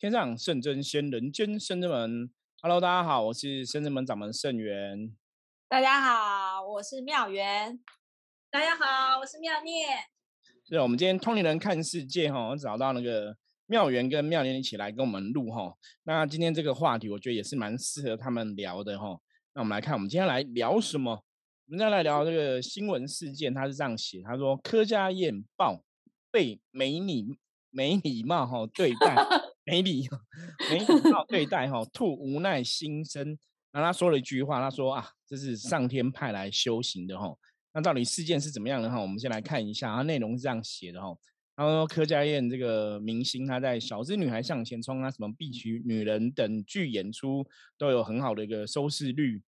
天上圣真仙，人间圣真门。Hello，大家好，我是圣真门掌门圣元。大家好，我是妙元。大家好，我是妙念。是，我们今天通灵人看世界哈，我找到那个妙元跟妙念一起来跟我们录哈。那今天这个话题，我觉得也是蛮适合他们聊的哈。那我们来看，我们今天来聊什么？我们再来聊这个新闻事件，他是这样写，他说柯家燕报被没礼没礼貌哈对待。没礼，没礼貌对待哈，吐无奈心声。然后他说了一句话，他说啊，这是上天派来修行的哈。那到底事件是怎么样的哈？我们先来看一下，它内容是这样写的哈。他说柯佳燕这个明星，她在《小资女孩向前冲》啊、什么《必娶女人》等剧演出都有很好的一个收视率。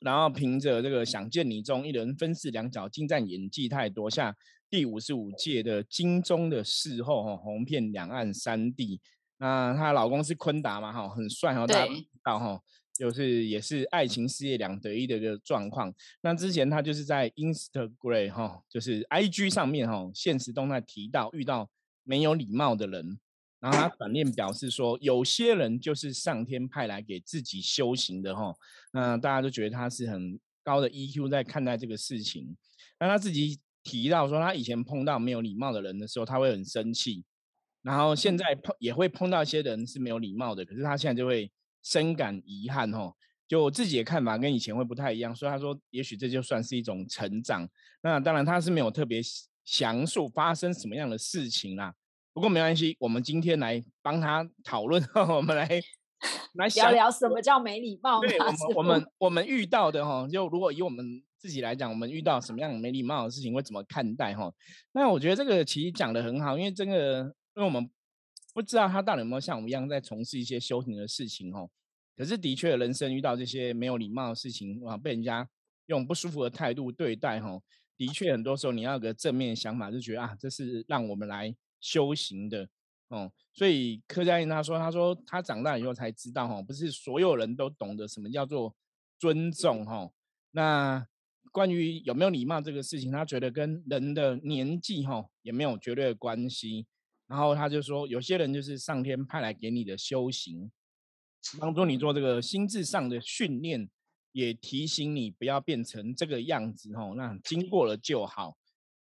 然后凭着这个《想见你》中一人分饰两角精湛演技，太多下第五十五届的金钟的视后哈，红遍两岸三地。那她老公是昆达嘛，哈，很帅哈，大家知道哈，就是也是爱情事业两得意的一个状况。那之前她就是在 Instagram 哈，就是 IG 上面哈，现实动态提到遇到没有礼貌的人，然后她转念表示说，有些人就是上天派来给自己修行的哈。那大家都觉得她是很高的 EQ 在看待这个事情。那他自己提到说，他以前碰到没有礼貌的人的时候，他会很生气。然后现在碰也会碰到一些人是没有礼貌的，可是他现在就会深感遗憾哦。就我自己的看法跟以前会不太一样，所以他说也许这就算是一种成长。那当然他是没有特别详述发生什么样的事情啦。不过没关系，我们今天来帮他讨论，我们来 来聊聊什么叫没礼貌。对，我们我们我们遇到的哈，就如果以我们自己来讲，我们遇到什么样没礼貌的事情会怎么看待哈？那我觉得这个其实讲的很好，因为这个。因为我们不知道他到底有没有像我们一样在从事一些修行的事情哦，可是的确人生遇到这些没有礼貌的事情啊，被人家用不舒服的态度对待哈，的确很多时候你要有个正面想法，就觉得啊，这是让我们来修行的哦。所以柯佳音他说，他说他长大以后才知道哈，不是所有人都懂得什么叫做尊重哈。那关于有没有礼貌这个事情，他觉得跟人的年纪哈也没有绝对的关系。然后他就说，有些人就是上天派来给你的修行，帮助你做这个心智上的训练，也提醒你不要变成这个样子哦。那经过了就好，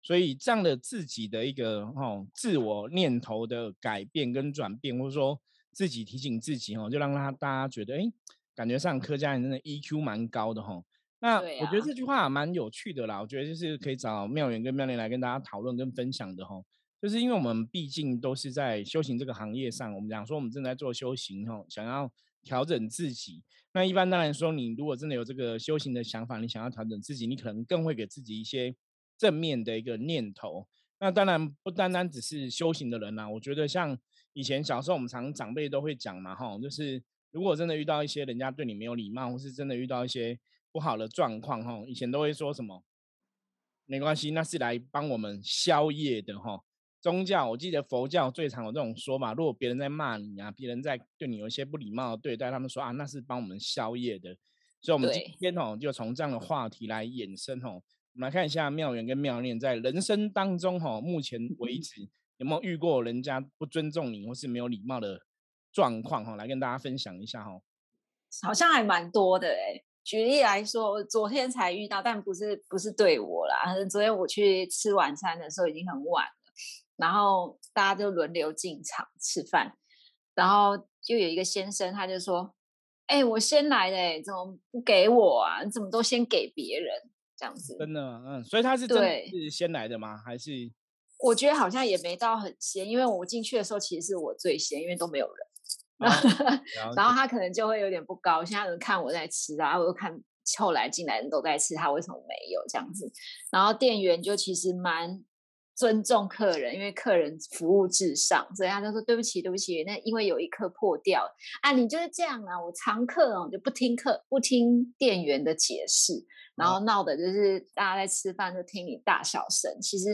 所以这样的自己的一个哦自我念头的改变跟转变，或者说自己提醒自己哦，就让他大家觉得，哎，感觉上柯家人的 EQ 蛮高的哈。那我觉得这句话蛮有趣的啦，我觉得就是可以找妙远跟妙莲来跟大家讨论跟分享的哈。就是因为我们毕竟都是在修行这个行业上，我们讲说我们正在做修行哦，想要调整自己。那一般当然说，你如果真的有这个修行的想法，你想要调整自己，你可能更会给自己一些正面的一个念头。那当然不单单只是修行的人呐，我觉得像以前小时候我们常长辈都会讲嘛，哈，就是如果真的遇到一些人家对你没有礼貌，或是真的遇到一些不好的状况，哈，以前都会说什么，没关系，那是来帮我们消业的，哈。宗教，我记得佛教最常有这种说法：如果别人在骂你啊，别人在对你有一些不礼貌的对待，他们说啊，那是帮我们消业的。所以，我们今天哦，就从这样的话题来衍生哦。我们来看一下妙缘跟妙念在人生当中哈，目前为止有没有遇过人家不尊重你或是没有礼貌的状况哈？来跟大家分享一下哈。好像还蛮多的哎。举例来说，我昨天才遇到，但不是不是对我啦。昨天我去吃晚餐的时候已经很晚了。然后大家就轮流进场吃饭，然后就有一个先生，他就说：“哎，我先来的，怎么不给我啊？你怎么都先给别人这样子？”真的，嗯，所以他是真的是先来的吗？还是？我觉得好像也没到很先，因为我进去的时候其实是我最先，因为都没有人。然后 他可能就会有点不高兴，他可能看我在吃啊，我又看后来进来人都在吃，他为什么没有这样子？然后店员就其实蛮。尊重客人，因为客人服务至上，所以他就说对不起，对不起。那因为有一颗破掉啊，你就是这样啊，我常客哦就不听客，不听店员的解释，然后闹的就是大家在吃饭就听你大小声。其实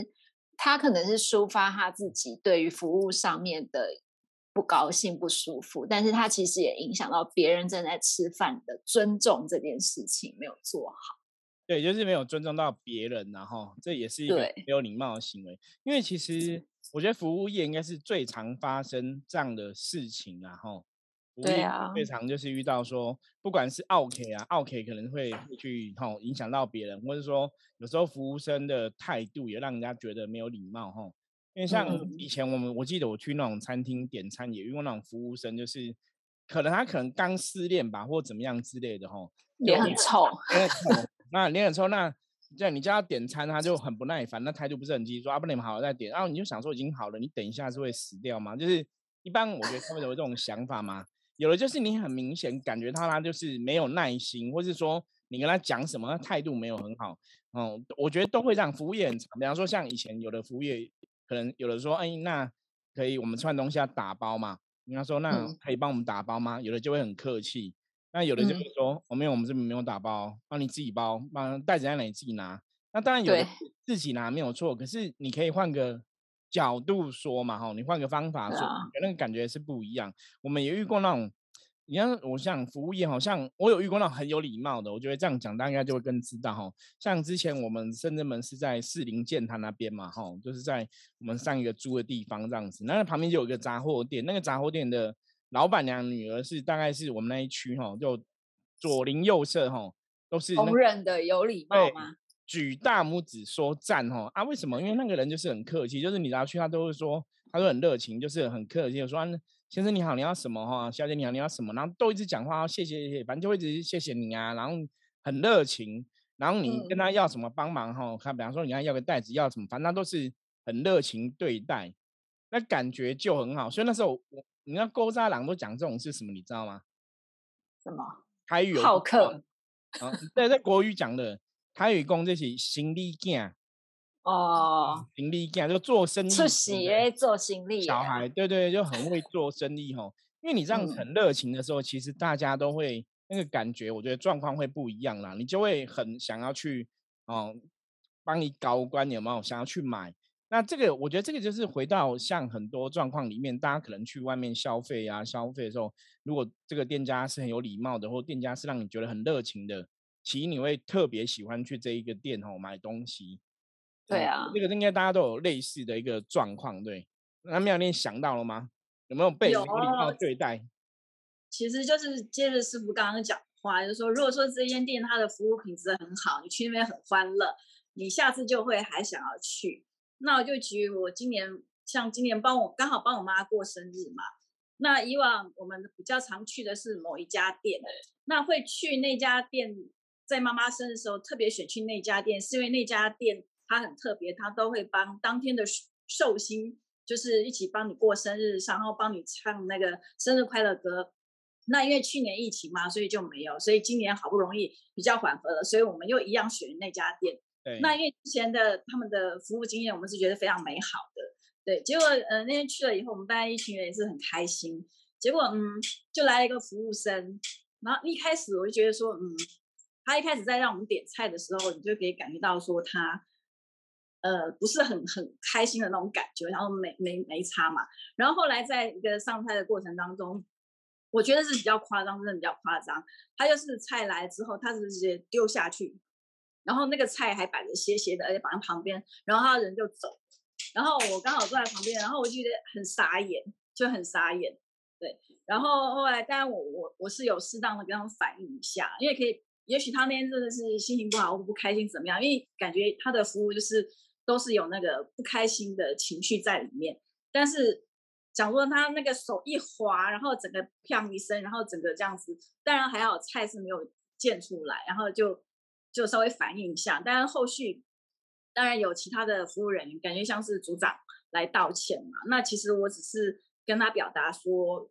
他可能是抒发他自己对于服务上面的不高兴、不舒服，但是他其实也影响到别人正在吃饭的尊重这件事情没有做好。对，就是没有尊重到别人，然后这也是一个没有礼貌的行为。因为其实我觉得服务业应该是最常发生这样的事情，然后对啊，最常就是遇到说，不管是 OK 啊，OK 可能会会去吼影响到别人，或者说有时候服务生的态度也让人家觉得没有礼貌吼。因为像以前我们，我记得我去那种餐厅点餐，也遇过那种服务生，就是可能他可能刚失恋吧，或怎么样之类的吼，脸很臭，脸很臭。那脸很臭，那这样你叫他点餐，他就很不耐烦，那态度不是很积极，说啊不能好好再点，然后你就想说已经好了，你等一下是会死掉吗？就是一般我觉得他们有这种想法嘛，有的就是你很明显感觉到他就是没有耐心，或是说你跟他讲什么，态度没有很好，哦，我觉得都会让服务业很长。比方说像以前有的服务业。可能有的说，哎，那可以我们串东西要打包嘛？人家说那可以帮我们打包吗？有的就会很客气，那有的就会说，我没有，我们这边没有打包，帮你自己包，帮袋子在哪里自己拿。那当然有的自己拿没有错，可是你可以换个角度说嘛，哈，你换个方法说，那个感觉是不一样。我们也遇过那种。你看，我像服务业，好像我有遇过那种很有礼貌的，我觉得这样讲大家就会更知道哈。像之前我们深圳门是在士林建坛那边嘛，哈，就是在我们上一个租的地方这样子。那旁边就有一个杂货店，那个杂货店的老板娘女儿是大概是我们那一区哈，就左邻右舍哈都是同仁的有礼貌吗？举大拇指说赞哈啊？为什么？因为那个人就是很客气，就是你只要去，他都会说，他都很热情，就是很客气，说。先生你好，你要什么哈？小姐你好，你要什么？然后都一直讲话，谢谢谢谢，反正就会一直谢谢你啊，然后很热情，然后你跟他要什么帮忙哈？看，比方说你要要个袋子，要什么，反正都是很热情对待，那感觉就很好。所以那时候我，你看勾渣郎都讲这种是什么，你知道吗？什么？台语好客啊？对，在国语讲的台语讲这是行李件。哦，行李干就做生意，出席诶，做行李。小孩对对，就很会做生意吼。因为你这样很热情的时候，其实大家都会那个感觉，我觉得状况会不一样啦。你就会很想要去哦，帮你搞关有没有？想要去买。那这个我觉得这个就是回到像很多状况里面，大家可能去外面消费啊，消费的时候，如果这个店家是很有礼貌的，或店家是让你觉得很热情的，其实你会特别喜欢去这一个店哦买东西。对啊，这个应该大家都有类似的一个状况，对。那妙念想到了吗？有没有被有礼貌对待？其实就是接着师傅刚刚讲话，就是说，如果说这间店它的服务品质很好，你去那边很欢乐，你下次就会还想要去。那我就举我今年，像今年帮我刚好帮我妈过生日嘛。那以往我们比较常去的是某一家店，那会去那家店，在妈妈生日的时候特别选去那家店，是因为那家店。他很特别，他都会帮当天的寿星，就是一起帮你过生日，然后帮你唱那个生日快乐歌。那因为去年疫情嘛，所以就没有，所以今年好不容易比较缓和了，所以我们又一样选那家店。对，那因为之前的他们的服务经验，我们是觉得非常美好的。对，结果呃那天去了以后，我们班一群人也是很开心。结果嗯，就来了一个服务生，然后一开始我就觉得说，嗯，他一开始在让我们点菜的时候，你就可以感觉到说他。呃，不是很很开心的那种感觉，然后没没没差嘛。然后后来在一个上菜的过程当中，我觉得是比较夸张，真的比较夸张。他就是菜来之后，他直接丢下去，然后那个菜还摆着斜斜的，而且摆在旁边，然后他人就走。然后我刚好坐在旁边，然后我就觉得很傻眼，就很傻眼。对，然后后来当然我我我是有适当的跟他们反映一下，因为可以，也许他那天真的是心情不好或不开心怎么样，因为感觉他的服务就是。都是有那个不开心的情绪在里面，但是讲说他那个手一滑，然后整个砰一声，然后整个这样子，当然还好菜是没有溅出来，然后就就稍微反应一下，但是后续当然有其他的服务人员，感觉像是组长来道歉嘛。那其实我只是跟他表达说，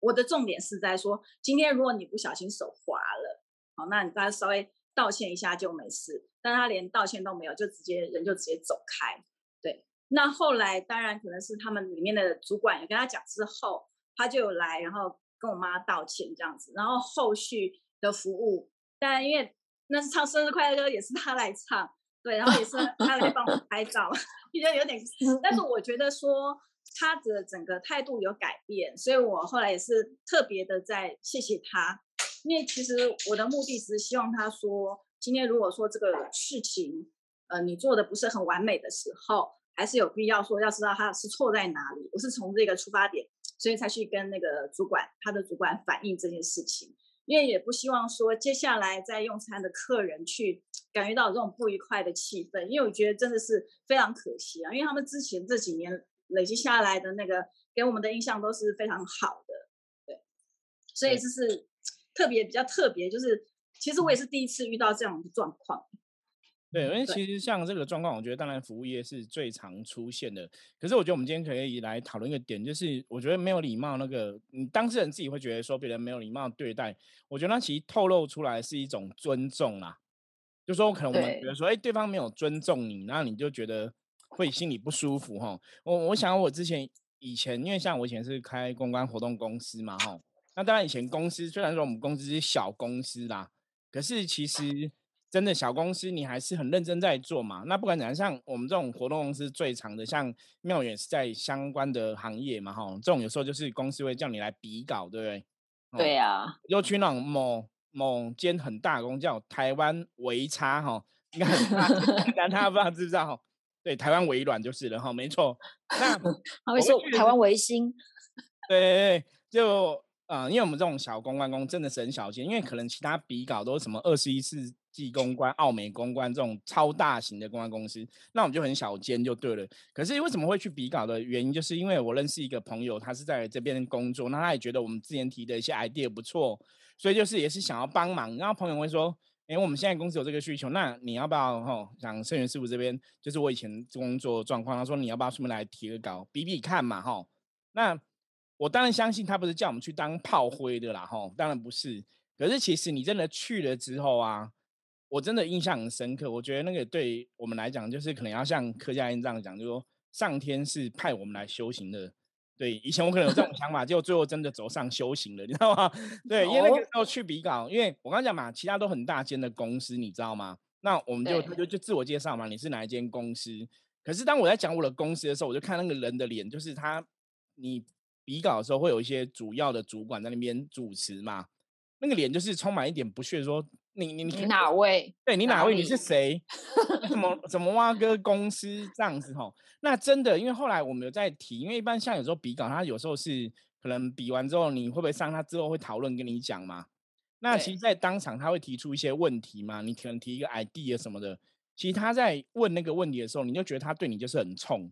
我的重点是在说，今天如果你不小心手滑了，好，那你大家稍微。道歉一下就没事，但他连道歉都没有，就直接人就直接走开。对，那后来当然可能是他们里面的主管也跟他讲之后，他就有来，然后跟我妈道歉这样子。然后后续的服务，但因为那是唱生日快乐歌，也是他来唱，对，然后也是他来帮我拍照，比较有点。但是我觉得说他的整个态度有改变，所以我后来也是特别的在谢谢他。因为其实我的目的是希望他说，今天如果说这个事情，呃，你做的不是很完美的时候，还是有必要说要知道他是错在哪里。我是从这个出发点，所以才去跟那个主管，他的主管反映这件事情。因为也不希望说接下来在用餐的客人去感觉到这种不愉快的气氛，因为我觉得真的是非常可惜啊。因为他们之前这几年累积下来的那个给我们的印象都是非常好的，对，所以这是特别比较特别，就是其实我也是第一次遇到这样的状况。对，因为其实像这个状况，我觉得当然服务业是最常出现的。可是我觉得我们今天可以来讨论一个点，就是我觉得没有礼貌那个，你当事人自己会觉得说别人没有礼貌对待，我觉得那其实透露出来是一种尊重啦。就说可能我们觉得说，哎，对方没有尊重你，那你就觉得会心里不舒服哈。我我想我之前以前，因为像我以前是开公关活动公司嘛哈，那当然以前公司虽然说我们公司是小公司啦，可是其实。真的小公司，你还是很认真在做嘛？那不管怎样，像我们这种活动公司最长的，像妙远是在相关的行业嘛，哈，这种有时候就是公司会叫你来比稿，对不对？对呀。又去那种某某间很大公叫台湾维差哈，应该很大，但他不知道知不知道哈？对，台湾微软就是了哈，没错。那 他会说台湾维新。对对对，就啊，因为我们这种小公关公真的是很小间，因为可能其他比稿都是什么二十一世纪公关、奥美公关这种超大型的公关公司，那我们就很小间就对了。可是为什么会去比稿的原因，就是因为我认识一个朋友，他是在这边工作，那他也觉得我们之前提的一些 idea 不错，所以就是也是想要帮忙。然后朋友会说：“哎，我们现在公司有这个需求，那你要不要？哈，像盛源师傅这边就是我以前工作状况，他说你要不要顺便来提个稿，比比看嘛？哈，那我当然相信他不是叫我们去当炮灰的啦，吼，当然不是。可是其实你真的去了之后啊。我真的印象很深刻，我觉得那个对我们来讲，就是可能要像柯家燕这样讲，就说上天是派我们来修行的。对，以前我可能有这种想法，结果最后真的走上修行了，你知道吗？对，因为那个时候去比稿，因为我刚刚讲嘛，其他都很大间的公司，你知道吗？那我们就就就自我介绍嘛，你是哪一间公司？可是当我在讲我的公司的时候，我就看那个人的脸，就是他，你比稿的时候会有一些主要的主管在那边主持嘛，那个脸就是充满一点不屑，说。你你你哪位？对你哪位？你是谁？怎么怎么挖哥公司这样子吼？那真的，因为后来我们有在提，因为一般像有时候比稿，他有时候是可能比完之后，你会不会上他之后会讨论跟你讲嘛？那其实，在当场他会提出一些问题嘛？你可能提一个 idea 什么的，其实他在问那个问题的时候，你就觉得他对你就是很冲，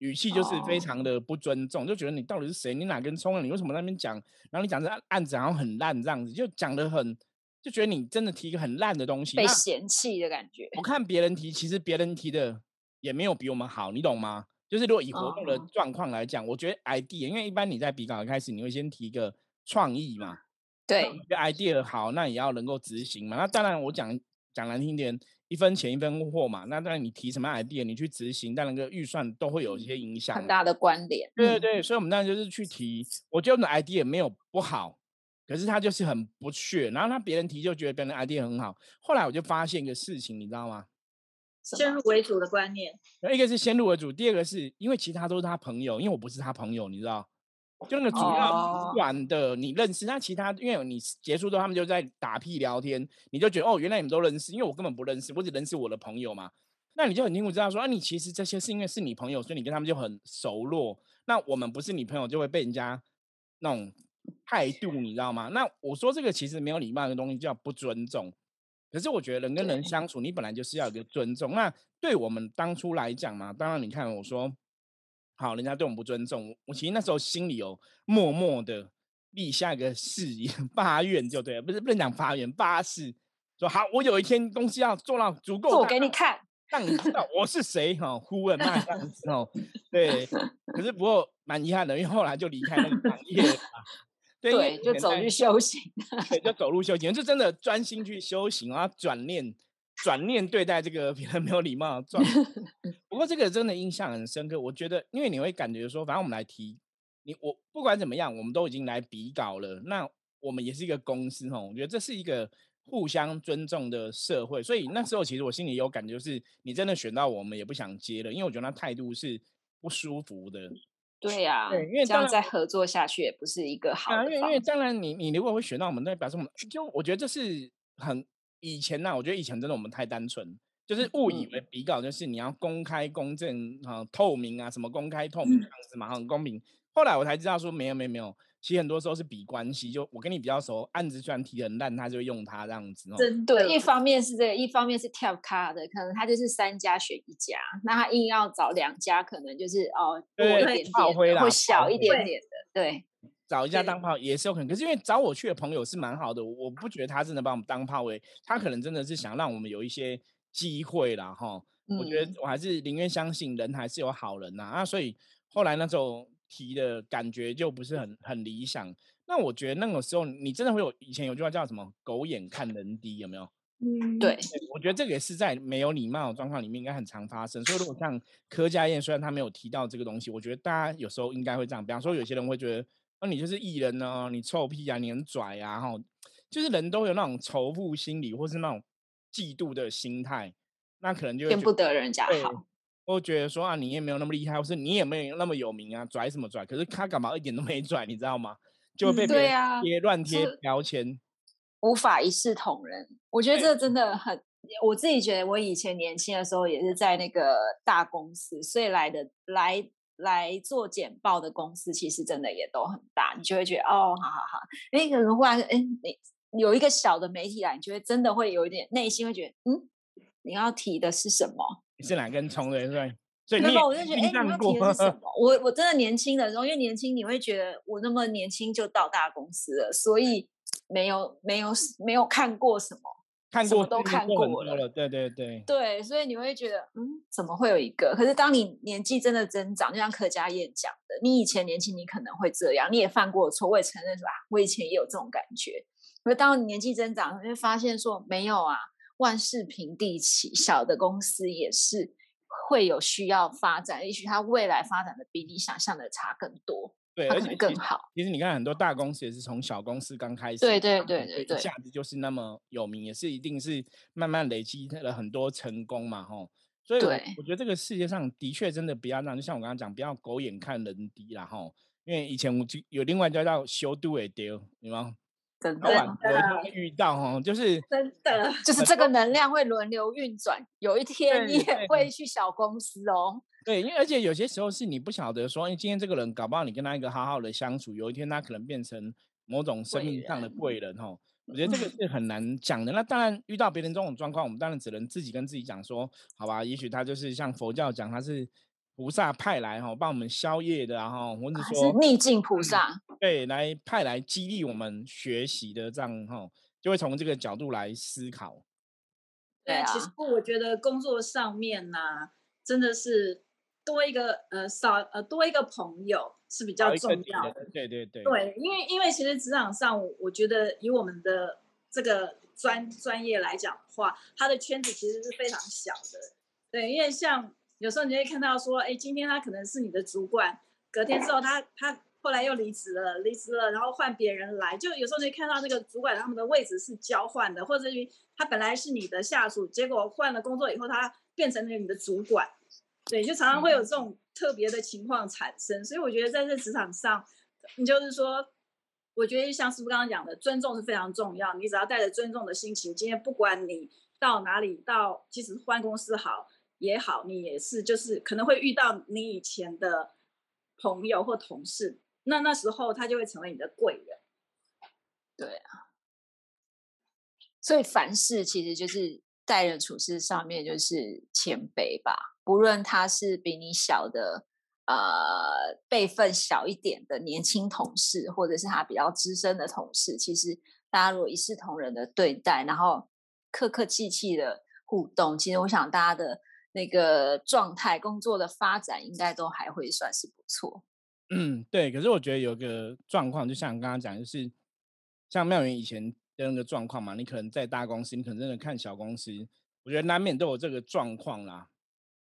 语气就是非常的不尊重，就觉得你到底是谁？你哪根葱啊？你为什么那边讲？然后你讲这案子好像很烂这样子，就讲的很。就觉得你真的提一个很烂的东西，被嫌弃的感觉。我看别人提，其实别人提的也没有比我们好，你懂吗？就是如果以活动的状况来讲，我觉得 idea，因为一般你在比稿开始，你会先提一个创意嘛。对，idea 好，那也要能够执行嘛。那当然，我讲讲难听点，一分钱一分货嘛。那当然，你提什么 idea，你去执行，但那个预算都会有一些影响，很大的关联。对对对，所以我们当然就是去提，我觉得 idea 没有不好。可是他就是很不屑，然后他别人提就觉得别人 idea 很好。后来我就发现一个事情，你知道吗？先入为主的观念。一个是先入为主，第二个是因为其他都是他朋友，因为我不是他朋友，你知道？就那个主要管的你认识，那其他因为你结束之后他们就在打屁聊天，你就觉得哦，原来你们都认识，因为我根本不认识，我只认识我的朋友嘛。那你就很清楚知道说啊，你其实这些是因为是你朋友，所以你跟他们就很熟络。那我们不是你朋友，就会被人家那种。态度你知道吗？那我说这个其实没有礼貌的东西叫不尊重。可是我觉得人跟人相处，你本来就是要有个尊重。那对我们当初来讲嘛，当然你看我说好，人家对我们不尊重，我其实那时候心里有默默的立下一个誓言 发愿，就对了，不是不能讲发愿，发誓说好，我有一天东西要做到足够做给你看，让你知道我是谁哈，呼问那样子哦。对，可是不过蛮遗憾的，因为后来就离开那个行业了。对，就走去修行。对，就走路修行，就真的专心去修行然后转念，转念对待这个 别人没有礼貌的状。不过这个真的印象很深刻。我觉得，因为你会感觉说，反正我们来提你，我不管怎么样，我们都已经来比稿了。那我们也是一个公司哦，我觉得这是一个互相尊重的社会。所以那时候其实我心里有感觉，就是你真的选到我们也不想接了，因为我觉得那态度是不舒服的。对呀，因为这样再合作下去也不是一个好的。因为因为当然，你你如果会选到我们，那表示我们就我觉得这是很以前呢，我觉得以前真的我们太单纯，就是误以为比稿就是你要公开、公正啊、透明啊，什么公开透明这样子嘛，很公平。后来我才知道说没有没有没有，其实很多时候是比关系，就我跟你比较熟，案子虽然提很烂，他就会用他这样子。真对，一方面是这个，一方面是跳卡的，可能他就是三家选一家，那他硬要找两家，可能就是哦多一点点，会小一点点的，对。找一下当炮也是有可能，可是因为找我去的朋友是蛮好的，我不觉得他真的把我们当炮位，他可能真的是想让我们有一些机会啦，哈。我觉得我还是宁愿相信人还是有好人呐，啊，所以后来那种提的感觉就不是很很理想。那我觉得那个时候你真的会有以前有句话叫什么“狗眼看人低”，有没有？嗯，对。我觉得这个也是在没有礼貌的状况里面应该很常发生。所以如果像柯家燕，虽然他没有提到这个东西，我觉得大家有时候应该会这样。比方说有些人会觉得。那你就是艺人呢？你臭屁啊！你很拽啊！哈，就是人都有那种仇富心理，或是那种嫉妒的心态，那可能就见不得人家好，我觉得说啊，你也没有那么厉害，或是你也没有那么有名啊，拽什么拽？可是他干嘛一点都没拽，你知道吗？就被别人贴乱贴标签，无法一视同仁。我觉得这真的很，我自己觉得我以前年轻的时候也是在那个大公司，所以来的来。来做简报的公司，其实真的也都很大，你就会觉得哦，好好好。哎，可能忽然，哎，你有一个小的媒体来，你就会真的会有一点内心会觉得，嗯，你要提的是什么？你是哪根葱的？对，所以我就觉得，哎，你要提的是什么？我我真的年轻的时候，因为年轻，你会觉得我那么年轻就到大公司了，所以没有没有没有看过什么。看过都看过了，对对对，对，所以你会觉得，嗯，怎么会有一个？可是当你年纪真的增长，就像柯佳燕讲的，你以前年轻，你可能会这样，你也犯过错，我也承认是吧？我以前也有这种感觉。可是当你年纪增长，你会发现说，没有啊，万事平地起，小的公司也是会有需要发展，也许它未来发展的比你想象的差更多。对，而且更好。其实你看，很多大公司也是从小公司刚开始，对对对对对，一下子就是那么有名，也是一定是慢慢累积了很多成功嘛，吼。所以，我我觉得这个世界上的确真的不要让，就像我刚刚讲，不要狗眼看人低啦，吼。因为以前我就有另外叫叫修度也丢，你吗？真的，有遇到哈，就是真的，就是这个能量会轮流运转，有一天你也会去小公司哦。对，因为而且有些时候是你不晓得说，因为今天这个人搞不好你跟他一个好好的相处，有一天他可能变成某种生命上的贵人哦。我觉得这个是很难讲的。那当然遇到别人这种状况，我们当然只能自己跟自己讲说，好吧，也许他就是像佛教讲，他是菩萨派来哈，帮我们消业的，然后或者说逆境菩萨，对，来派来激励我们学习的这样哈，就会从这个角度来思考。对啊，其实我觉得工作上面呢，真的是。多一个呃少呃多一个朋友是比较重要的，对对对，对，因为因为其实职场上，我觉得以我们的这个专专业来讲的话，他的圈子其实是非常小的，对，因为像有时候你会看到说，哎，今天他可能是你的主管，隔天之后他他后来又离职了，离职了，然后换别人来，就有时候你会看到那个主管他们的位置是交换的，或者于他本来是你的下属，结果换了工作以后，他变成了你的主管。对，就常常会有这种特别的情况产生，所以我觉得在这职场上，你就是说，我觉得像师傅刚刚讲的，尊重是非常重要。你只要带着尊重的心情，今天不管你到哪里，到即使换公司好也好，你也是就是可能会遇到你以前的朋友或同事，那那时候他就会成为你的贵人。对啊，所以凡事其实就是待人处事上面就是谦卑吧。无论他是比你小的，呃，辈分小一点的年轻同事，或者是他比较资深的同事，其实大家如果一视同仁的对待，然后客客气气的互动，其实我想大家的那个状态、工作的发展，应该都还会算是不错。嗯，对。可是我觉得有个状况，就像刚刚讲，就是像妙云以前的那个状况嘛，你可能在大公司，你可能真的看小公司，我觉得难免都有这个状况啦。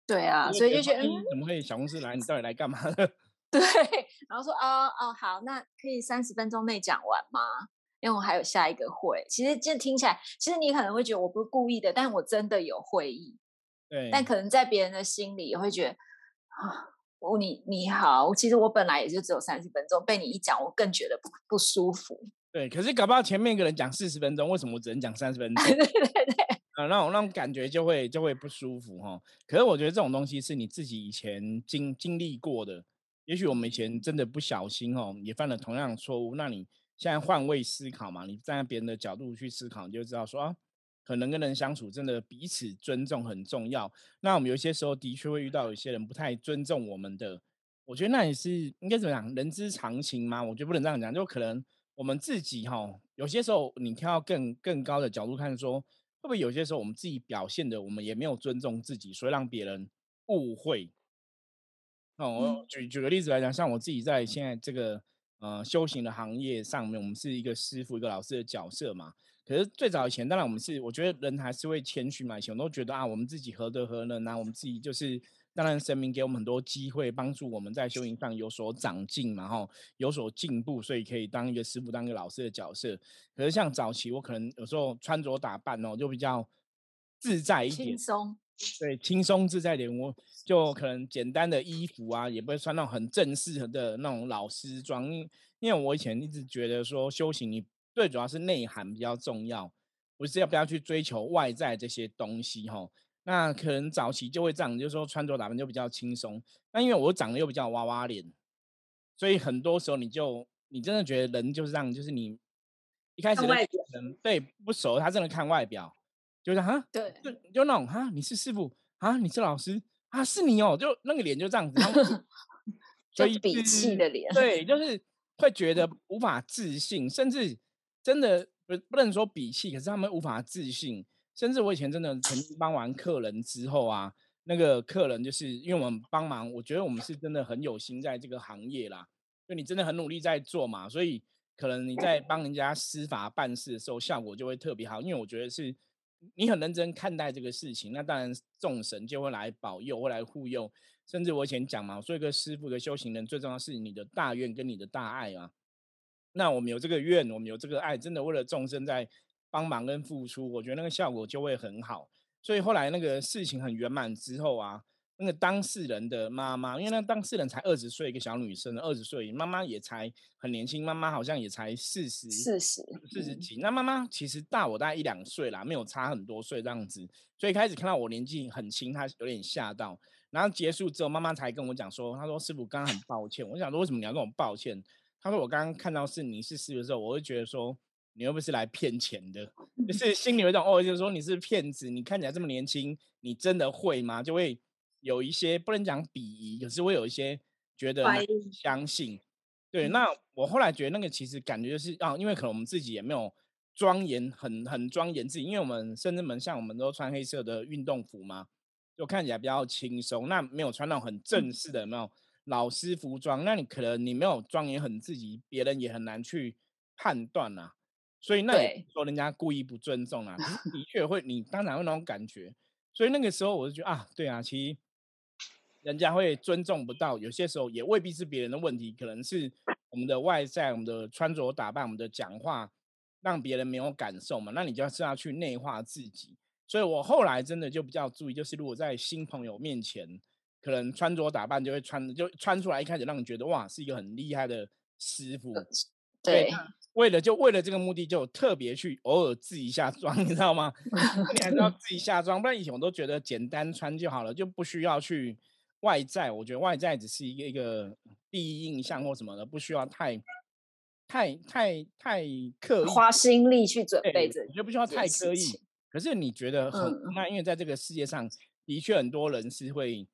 对啊，所以就觉得怎么会小公司来？你到底来干嘛的？对，然后说哦哦好，那可以三十分钟内讲完吗？因为我还有下一个会。其实这听起来，其实你可能会觉得我不是故意的，但我真的有会议。对，但可能在别人的心里也会觉得啊，我你你好，其实我本来也就只有三十分钟，被你一讲，我更觉得不不舒服。对，可是搞不好前面一个人讲四十分钟，为什么我只能讲三十分钟？对对对，啊，那种那种感觉就会就会不舒服哈。可是我觉得这种东西是你自己以前经经历过的，也许我们以前真的不小心哦，也犯了同样的错误。那你现在换位思考嘛，你站在别人的角度去思考，你就知道说啊，可能跟人相处真的彼此尊重很重要。那我们有些时候的确会遇到有些人不太尊重我们的，我觉得那也是应该怎么讲，人之常情嘛。我觉得不能这样讲，就可能我们自己哈，有些时候你跳到更更高的角度看，说会不会有些时候我们自己表现的，我们也没有尊重自己，所以让别人误会。那我举举个例子来讲，像我自己在现在这个呃修行的行业上面，我们是一个师傅、一个老师的角色嘛。可是最早以前，当然我们是，我觉得人还是会谦虚嘛。以前我都觉得啊，我们自己何德何能啊，我们自己就是，当然神明给我们很多机会，帮助我们在修行上有所长进嘛，哈，有所进步，所以可以当一个师傅，当一个老师的角色。可是像早期，我可能有时候穿着打扮哦，就比较自在一点，轻松，对，轻松自在点。我就可能简单的衣服啊，也不会穿那种很正式的那种老师装，因为我以前一直觉得说修行你。最主要是内涵比较重要，不是要不要去追求外在这些东西哈。那可能早期就会这样，就是说穿着打扮就比较轻松。那因为我长得又比较娃娃脸，所以很多时候你就你真的觉得人就是这样，就是你一开始对不熟，他真的看外表，就是哈，对，就就那种哈，你是师傅啊，你是老师啊，是你哦，就那个脸就这样子，所以鄙气的脸，对，就是会觉得无法自信，甚至。真的不不能说比气，可是他们无法自信。甚至我以前真的曾经帮完客人之后啊，那个客人就是因为我们帮忙，我觉得我们是真的很有心在这个行业啦，就你真的很努力在做嘛，所以可能你在帮人家司法办事的时候，效果就会特别好。因为我觉得是你很认真看待这个事情，那当然众神就会来保佑，会来护佑。甚至我以前讲嘛，做一个师傅的修行人，最重要是你的大愿跟你的大爱啊。那我们有这个愿，我们有这个爱，真的为了众生在帮忙跟付出，我觉得那个效果就会很好。所以后来那个事情很圆满之后啊，那个当事人的妈妈，因为那当事人才二十岁，一个小女生，二十岁，妈妈也才很年轻，妈妈好像也才四十，四十，四十几。那妈妈其实大我大概一两岁啦，没有差很多岁这样子。所以开始看到我年纪很轻，她有点吓到。然后结束之后，妈妈才跟我讲说，她说师傅刚刚很抱歉。我想说为什么你要跟我抱歉？她说：“我刚刚看到是你是师傅的时候，我会觉得说你又不是来骗钱的，就是心里有一种哦，就是说你是骗子。你看起来这么年轻，你真的会吗？就会有一些不能讲鄙夷，可是会有一些觉得相信。对，那我后来觉得那个其实感觉就是啊，因为可能我们自己也没有庄严，很很庄严自己，因为我们甚至门像我们都穿黑色的运动服嘛，就看起来比较轻松。那没有穿那种很正式的，没有。”老师服装，那你可能你没有庄严很自己，别人也很难去判断呐。所以那说人家故意不尊重啊，的 确会，你当然会那种感觉。所以那个时候我就觉得啊，对啊，其实人家会尊重不到，有些时候也未必是别人的问题，可能是我们的外在、我们的穿着打扮、我们的讲话，让别人没有感受嘛。那你就要是要去内化自己。所以我后来真的就比较注意，就是如果在新朋友面前。可能穿着打扮就会穿，就穿出来，一开始让你觉得哇，是一个很厉害的师傅。对，为了就为了这个目的，就特别去偶尔自一下妆，你知道吗？你还是要自己下妆，不然以前我都觉得简单穿就好了，就不需要去外在。我觉得外在只是一个一个第一印象或什么的，不需要太太太太刻意花心力去准备。我觉得不需要太刻意。可是你觉得很那，因为在这个世界上的确很多人是会。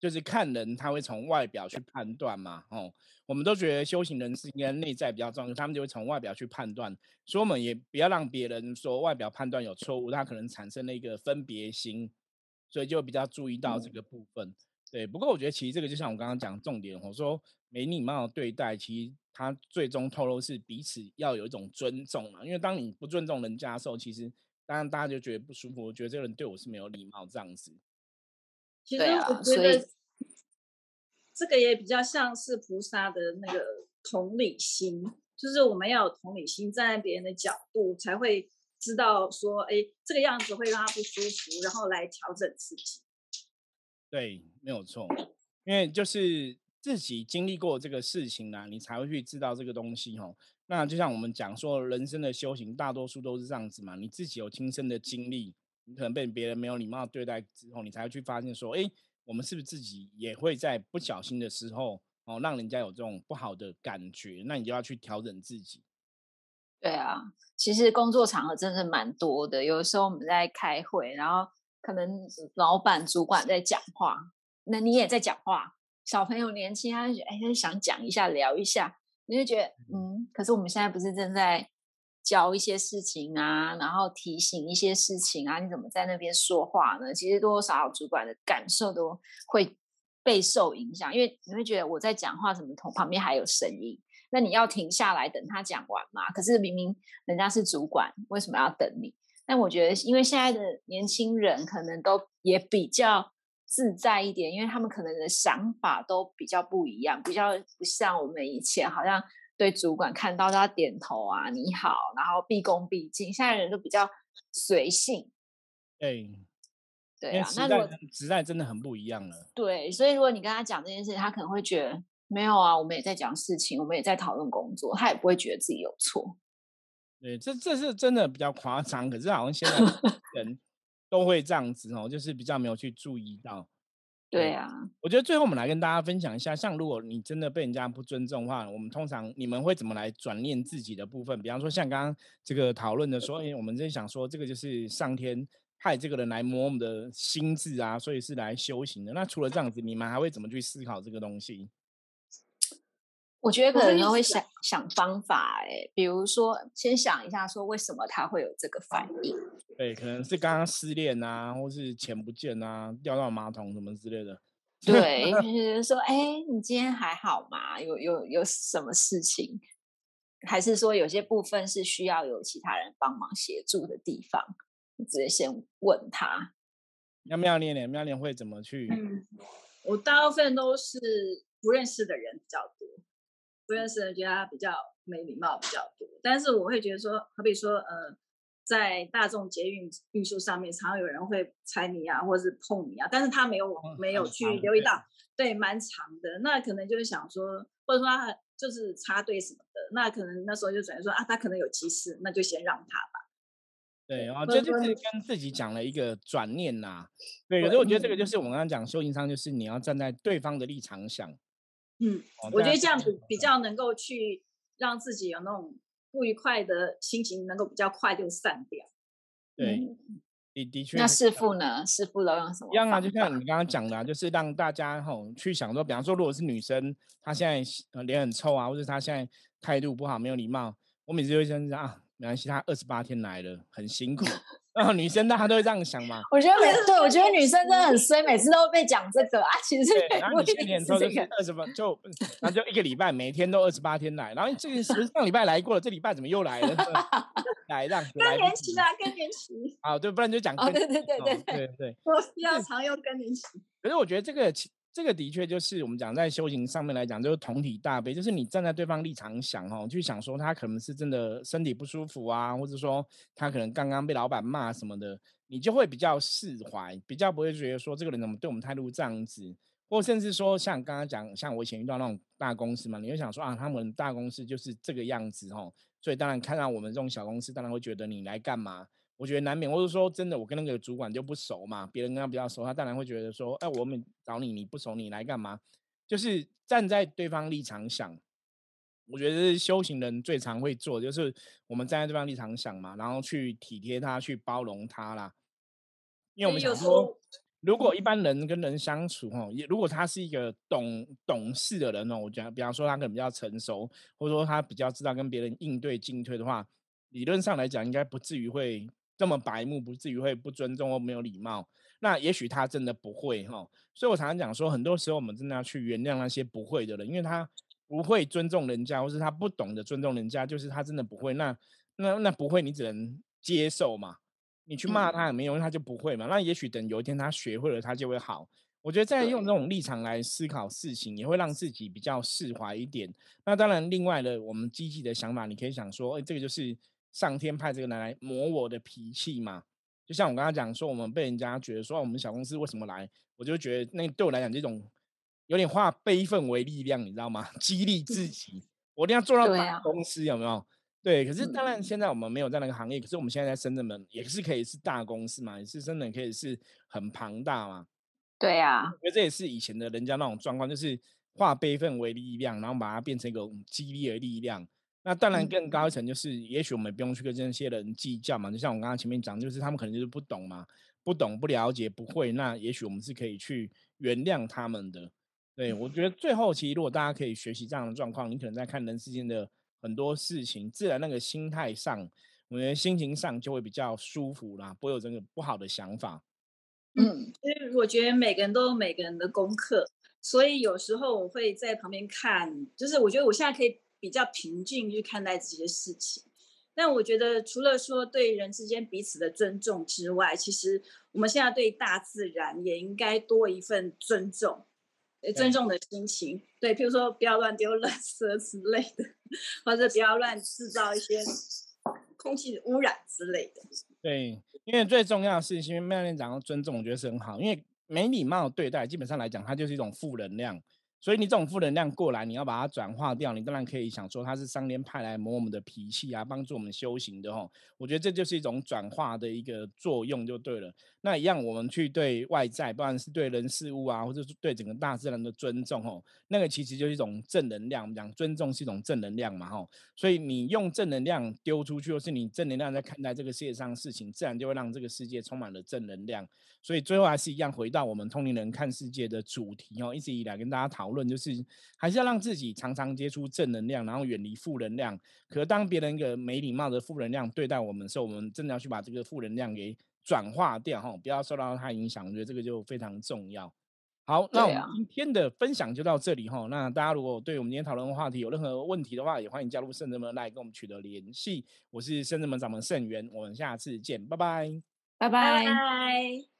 就是看人，他会从外表去判断嘛，哦，我们都觉得修行人是应该内在比较重要，他们就会从外表去判断，所以我们也不要让别人说外表判断有错误，他可能产生了一个分别心，所以就比较注意到这个部分。对，不过我觉得其实这个就像我刚刚讲重点，我说没礼貌对待，其实他最终透露是彼此要有一种尊重嘛，因为当你不尊重人家的时候，其实当然大家就觉得不舒服，我觉得这个人对我是没有礼貌这样子。其实我觉得这个也比较像是菩萨的那个同理心，就是我们要有同理心，站在别人的角度，才会知道说，哎，这个样子会让他不舒服，然后来调整自己。对，没有错，因为就是自己经历过这个事情啦，你才会去知道这个东西哦。那就像我们讲说，人生的修行大多数都是这样子嘛。你自己有亲身的经历，你可能被别人没有礼貌对待之后，你才会去发现说，哎，我们是不是自己也会在不小心的时候，哦，让人家有这种不好的感觉？那你就要去调整自己。对啊，其实工作场合真的蛮多的。有的时候我们在开会，然后可能老板、主管在讲话，那你也在讲话。小朋友年轻，他就觉得哎，他想讲一下、聊一下，你就觉得嗯。可是我们现在不是正在教一些事情啊，然后提醒一些事情啊？你怎么在那边说话呢？其实多多少少主管的感受都会备受影响，因为你会觉得我在讲话，怎么同旁边还有声音？那你要停下来等他讲完嘛？可是明明人家是主管，为什么要等你？但我觉得，因为现在的年轻人可能都也比较自在一点，因为他们可能的想法都比较不一样，比较不像我们以前，好像对主管看到他点头啊，你好，然后毕恭毕敬。现在人都比较随性。对，对啊。那如果时代真的很不一样了。对，所以如果你跟他讲这件事，他可能会觉得。没有啊，我们也在讲事情，我们也在讨论工作，他也不会觉得自己有错。对，这这是真的比较夸张，可是好像现在 人都会这样子哦，就是比较没有去注意到。对啊，我觉得最后我们来跟大家分享一下，像如果你真的被人家不尊重的话，我们通常你们会怎么来转念自己的部分？比方说像刚刚这个讨论的说，哎，我们在想说这个就是上天派这个人来磨我们的心智啊，所以是来修行的。那除了这样子，你们还会怎么去思考这个东西？我觉得可能会想想方法，哎，比如说先想一下，说为什么他会有这个反应？对，可能是刚刚失恋啊，或是钱不见啊，掉到马桶什么之类的。对，就是说，哎，你今天还好吗？有有有什么事情？还是说有些部分是需要有其他人帮忙协助的地方？直接先问他。妙妙练练，妙念会怎么去？嗯，我大部分都是不认识的人比较多。不认识的人觉得他比较没礼貌比较多，但是我会觉得说，好比说，呃，在大众捷运运输上面，常常有人会踩你啊，或者是碰你啊，但是他没有没有去留意到，对，蛮长的，那可能就是想说，或者说他就是插队什么的，那可能那时候就转说啊，他可能有急事，那就先让他吧。对，然后这就是跟自己讲了一个转念呐。对，可是我觉得这个就是我们刚刚讲修行上，就是你要站在对方的立场想。嗯，我觉得这样子比较能够去让自己有那种不愉快的心情，能够比较快就散掉。对，的的确。那师傅呢？师傅都用什么？一样啊，就像你刚刚讲的，就是让大家吼去想说，比方说，如果是女生，她现在脸很臭啊，或者她现在态度不好、没有礼貌，我每次就会这样啊，没关系，她二十八天来了，很辛苦。然后女生大家都会这样想嘛？我觉得每次对我觉得女生真的很衰，每次都被讲这个啊。其实然后你去年抽就是二十八，就然后就一个礼拜，每天都二十八天来。然后这个是上礼拜来过了，这礼拜怎么又来了？来让更年期啊，更年期。啊，对，不然就讲对对对对对对对。我要常用更年期。可是我觉得这个。这个的确就是我们讲在修行上面来讲，就是同体大悲，就是你站在对方立场想哦，去想说他可能是真的身体不舒服啊，或者说他可能刚刚被老板骂什么的，你就会比较释怀，比较不会觉得说这个人怎么对我们态度这样子，或甚至说像刚刚讲，像我以前遇到那种大公司嘛，你会想说啊，他们大公司就是这个样子哦，所以当然看到我们这种小公司，当然会觉得你来干嘛？我觉得难免，或者说真的，我跟那个主管就不熟嘛，别人跟他比较熟，他当然会觉得说，哎，我们找你，你不熟，你来干嘛？就是站在对方立场想，我觉得是修行人最常会做，就是我们站在对方立场想嘛，然后去体贴他，去包容他啦。因为我们想说，如果一般人跟人相处，哈，如果他是一个懂懂事的人哦，我觉得，比方说他可能比较成熟，或者说他比较知道跟别人应对进退的话，理论上来讲，应该不至于会。这么白目，不至于会不尊重或没有礼貌。那也许他真的不会哈，所以我常常讲说，很多时候我们真的要去原谅那些不会的人，因为他不会尊重人家，或是他不懂得尊重人家，就是他真的不会。那那那不会，你只能接受嘛。你去骂他也没用，他就不会嘛。那也许等有一天他学会了，他就会好。我觉得在用这种立场来思考事情，也会让自己比较释怀一点。那当然，另外的我们积极的想法，你可以想说，哎，这个就是。上天派这个人来磨我的脾气嘛？就像我刚刚讲说，我们被人家觉得说我们小公司为什么来，我就觉得那对我来讲这种有点化悲愤为力量，你知道吗？激励自己，我一定要做到大公司，有没有？对，可是当然现在我们没有在那个行业，可是我们现在在深圳门也是可以是大公司嘛，也是真的可以是很庞大嘛。对呀，我觉得这也是以前的人家那种状况，就是化悲愤为力量，然后把它变成一个激励的力量。那当然更高一层就是，也许我们不用去跟这些人计较嘛。就像我刚刚前面讲，就是他们可能就是不懂嘛，不懂、不了解、不会，那也许我们是可以去原谅他们的。对我觉得最后其实如果大家可以学习这样的状况，你可能在看人世间的很多事情，自然那个心态上，我觉得心情上就会比较舒服啦，不会有这个不好的想法。嗯，因为我觉得每个人都有每个人的功课，所以有时候我会在旁边看，就是我觉得我现在可以比较平静去看待这些事情。但我觉得除了说对人之间彼此的尊重之外，其实我们现在对大自然也应该多一份尊重，尊重的心情。对，譬如说不要乱丢垃圾之类的，或者不要乱制造一些空气污染之类的。对。因为最重要的是，因为麦店长的尊重，我觉得是很好。因为没礼貌对待，基本上来讲，它就是一种负能量。所以你这种负能量过来，你要把它转化掉。你当然可以想说，它是上天派来磨我们的脾气啊，帮助我们修行的吼。我觉得这就是一种转化的一个作用，就对了。那一样，我们去对外在，不管是对人事物啊，或者是对整个大自然的尊重吼，那个其实就是一种正能量。我们讲尊重是一种正能量嘛吼。所以你用正能量丢出去，或是你正能量在看待这个世界上的事情，自然就会让这个世界充满了正能量。所以最后还是一样，回到我们通灵人看世界的主题哦，一直以来跟大家讨，就是还是要让自己常常接触正能量，然后远离负能量。可当别人一个没礼貌的负能量对待我们的时候，我们真的要去把这个负能量给转化掉哈，不要受到它影响。我觉得这个就非常重要。好，那我们今天的分享就到这里哈。那大家如果对我们今天讨论的话题有任何问题的话，也欢迎加入圣人们来跟我们取得联系。我是圣人们掌门圣元，我们下次见，拜拜，拜拜。